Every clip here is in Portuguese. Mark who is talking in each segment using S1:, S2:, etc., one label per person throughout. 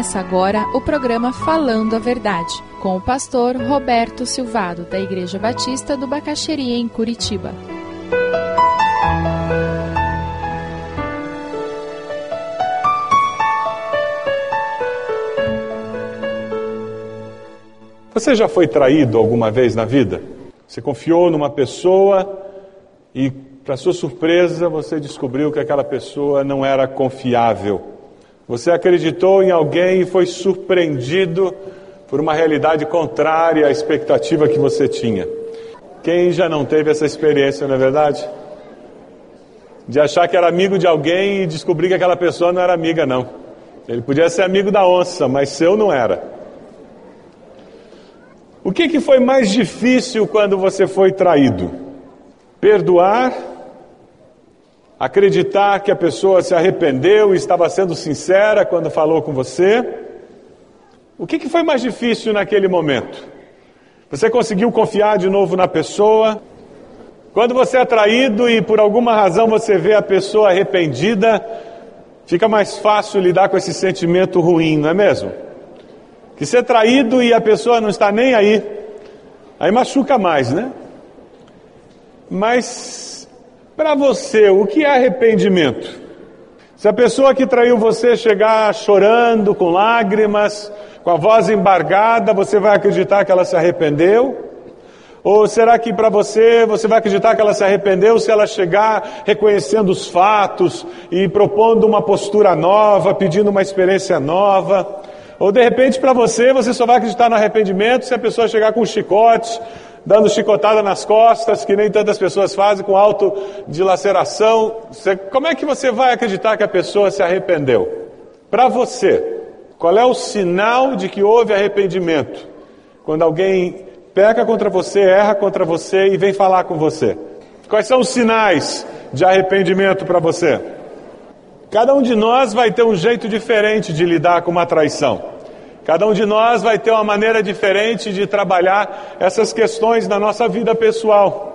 S1: Começa agora o programa Falando a Verdade, com o pastor Roberto Silvado, da Igreja Batista do Bacaxeria, em Curitiba.
S2: Você já foi traído alguma vez na vida? Você confiou numa pessoa e, para sua surpresa, você descobriu que aquela pessoa não era confiável. Você acreditou em alguém e foi surpreendido por uma realidade contrária à expectativa que você tinha. Quem já não teve essa experiência, não é verdade? De achar que era amigo de alguém e descobrir que aquela pessoa não era amiga, não. Ele podia ser amigo da onça, mas seu não era. O que, que foi mais difícil quando você foi traído? Perdoar acreditar que a pessoa se arrependeu e estava sendo sincera quando falou com você. O que, que foi mais difícil naquele momento? Você conseguiu confiar de novo na pessoa? Quando você é traído e por alguma razão você vê a pessoa arrependida, fica mais fácil lidar com esse sentimento ruim, não é mesmo? Que ser traído e a pessoa não está nem aí, aí machuca mais, né? Mas para você, o que é arrependimento? Se a pessoa que traiu você chegar chorando, com lágrimas, com a voz embargada, você vai acreditar que ela se arrependeu? Ou será que para você, você vai acreditar que ela se arrependeu se ela chegar reconhecendo os fatos e propondo uma postura nova, pedindo uma experiência nova? Ou de repente para você, você só vai acreditar no arrependimento se a pessoa chegar com um chicote, dando chicotada nas costas, que nem tantas pessoas fazem, com alto de laceração. Você, como é que você vai acreditar que a pessoa se arrependeu? Para você, qual é o sinal de que houve arrependimento? Quando alguém peca contra você, erra contra você e vem falar com você. Quais são os sinais de arrependimento para você? Cada um de nós vai ter um jeito diferente de lidar com uma traição. Cada um de nós vai ter uma maneira diferente de trabalhar essas questões na nossa vida pessoal.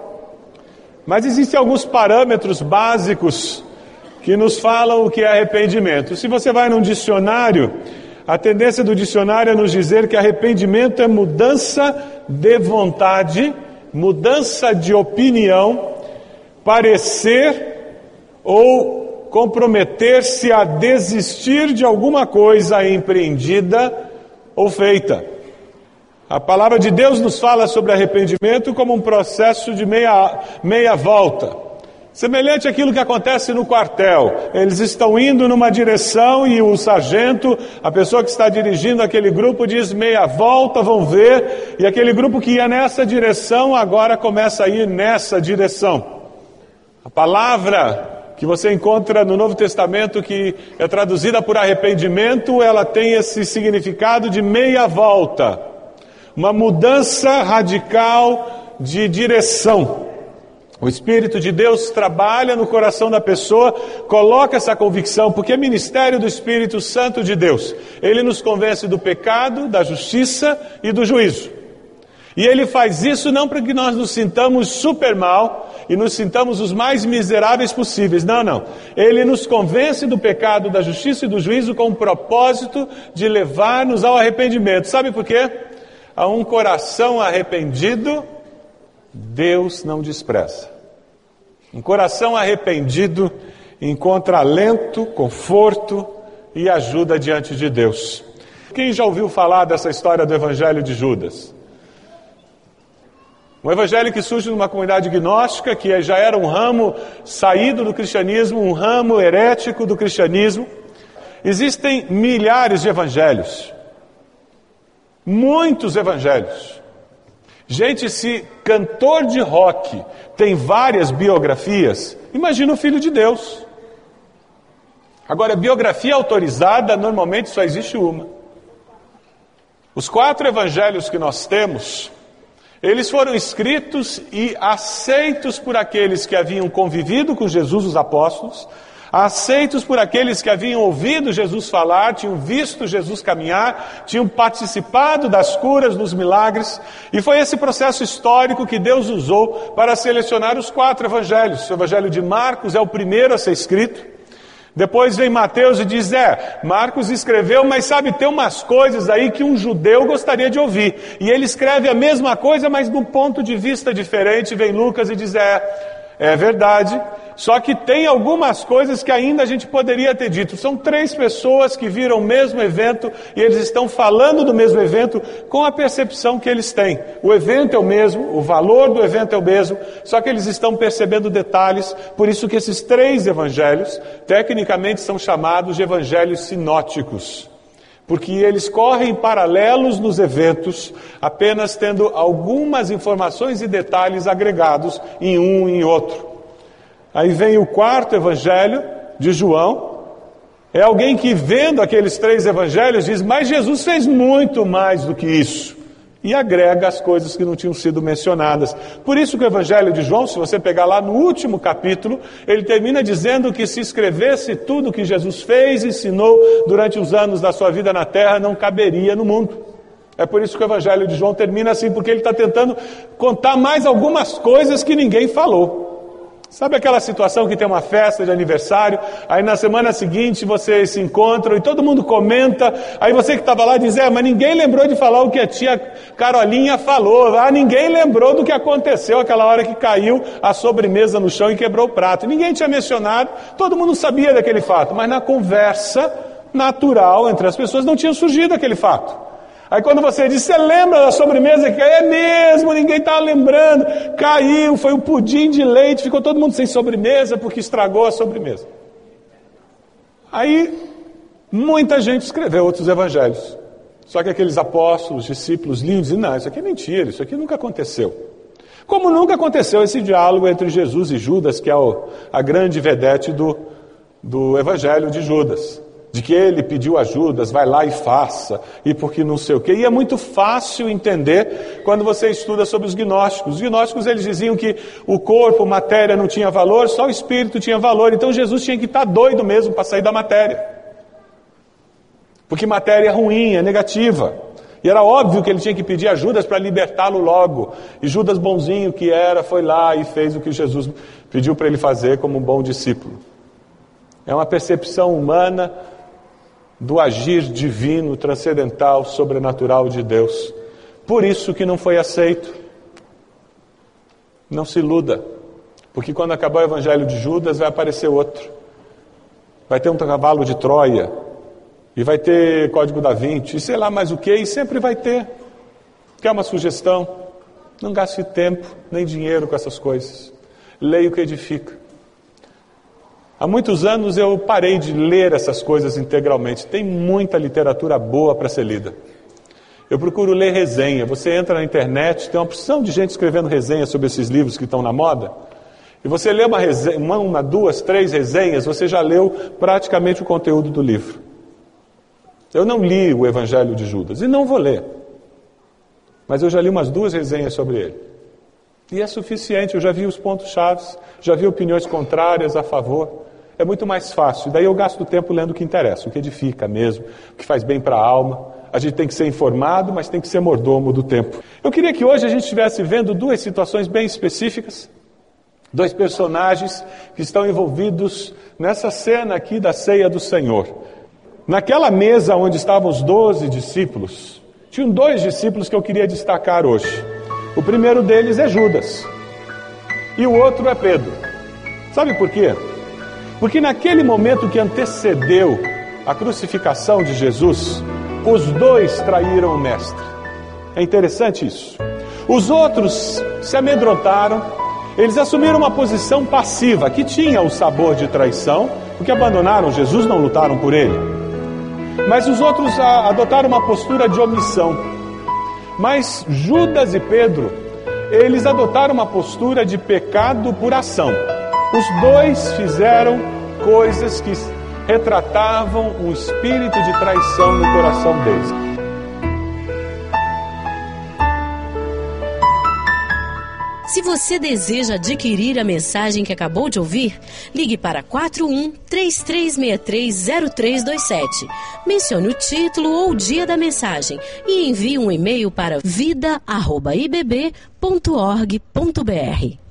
S2: Mas existem alguns parâmetros básicos que nos falam o que é arrependimento. Se você vai num dicionário, a tendência do dicionário é nos dizer que arrependimento é mudança de vontade, mudança de opinião, parecer ou comprometer-se a desistir de alguma coisa empreendida ou feita. A palavra de Deus nos fala sobre arrependimento como um processo de meia, meia volta. Semelhante àquilo que acontece no quartel. Eles estão indo numa direção e o sargento, a pessoa que está dirigindo aquele grupo, diz meia volta, vão ver. E aquele grupo que ia nessa direção agora começa a ir nessa direção. A palavra que você encontra no Novo Testamento, que é traduzida por arrependimento, ela tem esse significado de meia volta, uma mudança radical de direção. O Espírito de Deus trabalha no coração da pessoa, coloca essa convicção, porque é ministério do Espírito Santo de Deus. Ele nos convence do pecado, da justiça e do juízo. E ele faz isso não para que nós nos sintamos super mal e nos sintamos os mais miseráveis possíveis. Não, não. Ele nos convence do pecado, da justiça e do juízo com o propósito de levar-nos ao arrependimento. Sabe por quê? A um coração arrependido, Deus não despreza. Um coração arrependido encontra alento, conforto e ajuda diante de Deus. Quem já ouviu falar dessa história do Evangelho de Judas? Um evangelho que surge numa comunidade gnóstica, que já era um ramo saído do cristianismo, um ramo herético do cristianismo. Existem milhares de evangelhos. Muitos evangelhos. Gente, se cantor de rock tem várias biografias, imagina o filho de Deus. Agora, biografia autorizada, normalmente só existe uma. Os quatro evangelhos que nós temos eles foram escritos e aceitos por aqueles que haviam convivido com Jesus, os apóstolos, aceitos por aqueles que haviam ouvido Jesus falar, tinham visto Jesus caminhar, tinham participado das curas, dos milagres, e foi esse processo histórico que Deus usou para selecionar os quatro evangelhos. O evangelho de Marcos é o primeiro a ser escrito, Depois vem Mateus e diz: É, Marcos escreveu, mas sabe, tem umas coisas aí que um judeu gostaria de ouvir. E ele escreve a mesma coisa, mas de um ponto de vista diferente. Vem Lucas e diz: É, é verdade, só que tem algumas coisas que ainda a gente poderia ter dito. São três pessoas que viram o mesmo evento e eles estão falando do mesmo evento com a percepção que eles têm. O evento é o mesmo, o valor do evento é o mesmo, só que eles estão percebendo detalhes. Por isso que esses três evangelhos, tecnicamente, são chamados de evangelhos sinóticos porque eles correm paralelos nos eventos, apenas tendo algumas informações e detalhes agregados em um e em outro. Aí vem o quarto evangelho de João. É alguém que, vendo aqueles três evangelhos, diz: Mas Jesus fez muito mais do que isso e agrega as coisas que não tinham sido mencionadas. Por isso que o Evangelho de João, se você pegar lá no último capítulo, ele termina dizendo que se escrevesse tudo que Jesus fez e ensinou durante os anos da sua vida na terra, não caberia no mundo. É por isso que o Evangelho de João termina assim, porque ele está tentando contar mais algumas coisas que ninguém falou. Sabe aquela situação que tem uma festa de aniversário, aí na semana seguinte vocês se encontram e todo mundo comenta, aí você que estava lá diz, é, mas ninguém lembrou de falar o que a tia Carolinha falou, ah, ninguém lembrou do que aconteceu aquela hora que caiu a sobremesa no chão e quebrou o prato. Ninguém tinha mencionado, todo mundo sabia daquele fato, mas na conversa natural entre as pessoas não tinha surgido aquele fato. Aí quando você diz, você lembra da sobremesa que é mesmo, ninguém está lembrando, caiu, foi um pudim de leite, ficou todo mundo sem sobremesa porque estragou a sobremesa. Aí muita gente escreveu outros evangelhos. Só que aqueles apóstolos, discípulos lindos, e não, isso aqui é mentira, isso aqui nunca aconteceu. Como nunca aconteceu esse diálogo entre Jesus e Judas, que é o, a grande vedete do, do evangelho de Judas de que ele pediu ajudas, vai lá e faça, e porque não sei o quê. E é muito fácil entender quando você estuda sobre os gnósticos. Os gnósticos eles diziam que o corpo, matéria não tinha valor, só o espírito tinha valor. Então Jesus tinha que estar doido mesmo para sair da matéria. Porque matéria é ruim, é negativa. E era óbvio que ele tinha que pedir ajudas para libertá-lo logo. E Judas, bonzinho que era, foi lá e fez o que Jesus pediu para ele fazer como um bom discípulo. É uma percepção humana do agir divino, transcendental, sobrenatural de Deus. Por isso que não foi aceito. Não se iluda, porque quando acabar o evangelho de Judas vai aparecer outro. Vai ter um cavalo de Troia, e vai ter código da Vinci, e sei lá mais o que, e sempre vai ter. Quer uma sugestão? Não gaste tempo nem dinheiro com essas coisas. Leia o que edifica. Há muitos anos eu parei de ler essas coisas integralmente. Tem muita literatura boa para ser lida. Eu procuro ler resenha. Você entra na internet, tem uma opção de gente escrevendo resenha sobre esses livros que estão na moda. E você lê uma, resenha, uma, uma, duas, três resenhas, você já leu praticamente o conteúdo do livro. Eu não li o Evangelho de Judas e não vou ler. Mas eu já li umas duas resenhas sobre ele. E é suficiente, eu já vi os pontos chaves, já vi opiniões contrárias a favor é muito mais fácil. Daí eu gasto tempo lendo o que interessa, o que edifica mesmo, o que faz bem para a alma. A gente tem que ser informado, mas tem que ser mordomo do tempo. Eu queria que hoje a gente estivesse vendo duas situações bem específicas, dois personagens que estão envolvidos nessa cena aqui da ceia do Senhor. Naquela mesa onde estavam os doze discípulos, tinham dois discípulos que eu queria destacar hoje. O primeiro deles é Judas e o outro é Pedro. Sabe por quê? Porque naquele momento que antecedeu a crucificação de Jesus, os dois traíram o Mestre. É interessante isso. Os outros se amedrontaram, eles assumiram uma posição passiva, que tinha o sabor de traição, porque abandonaram Jesus, não lutaram por ele. Mas os outros adotaram uma postura de omissão. Mas Judas e Pedro, eles adotaram uma postura de pecado por ação. Os dois fizeram coisas que retratavam um espírito de traição no coração deles.
S3: Se você deseja adquirir a mensagem que acabou de ouvir, ligue para 41 33630327. Mencione o título ou o dia da mensagem e envie um e-mail para vida@ibb.org.br.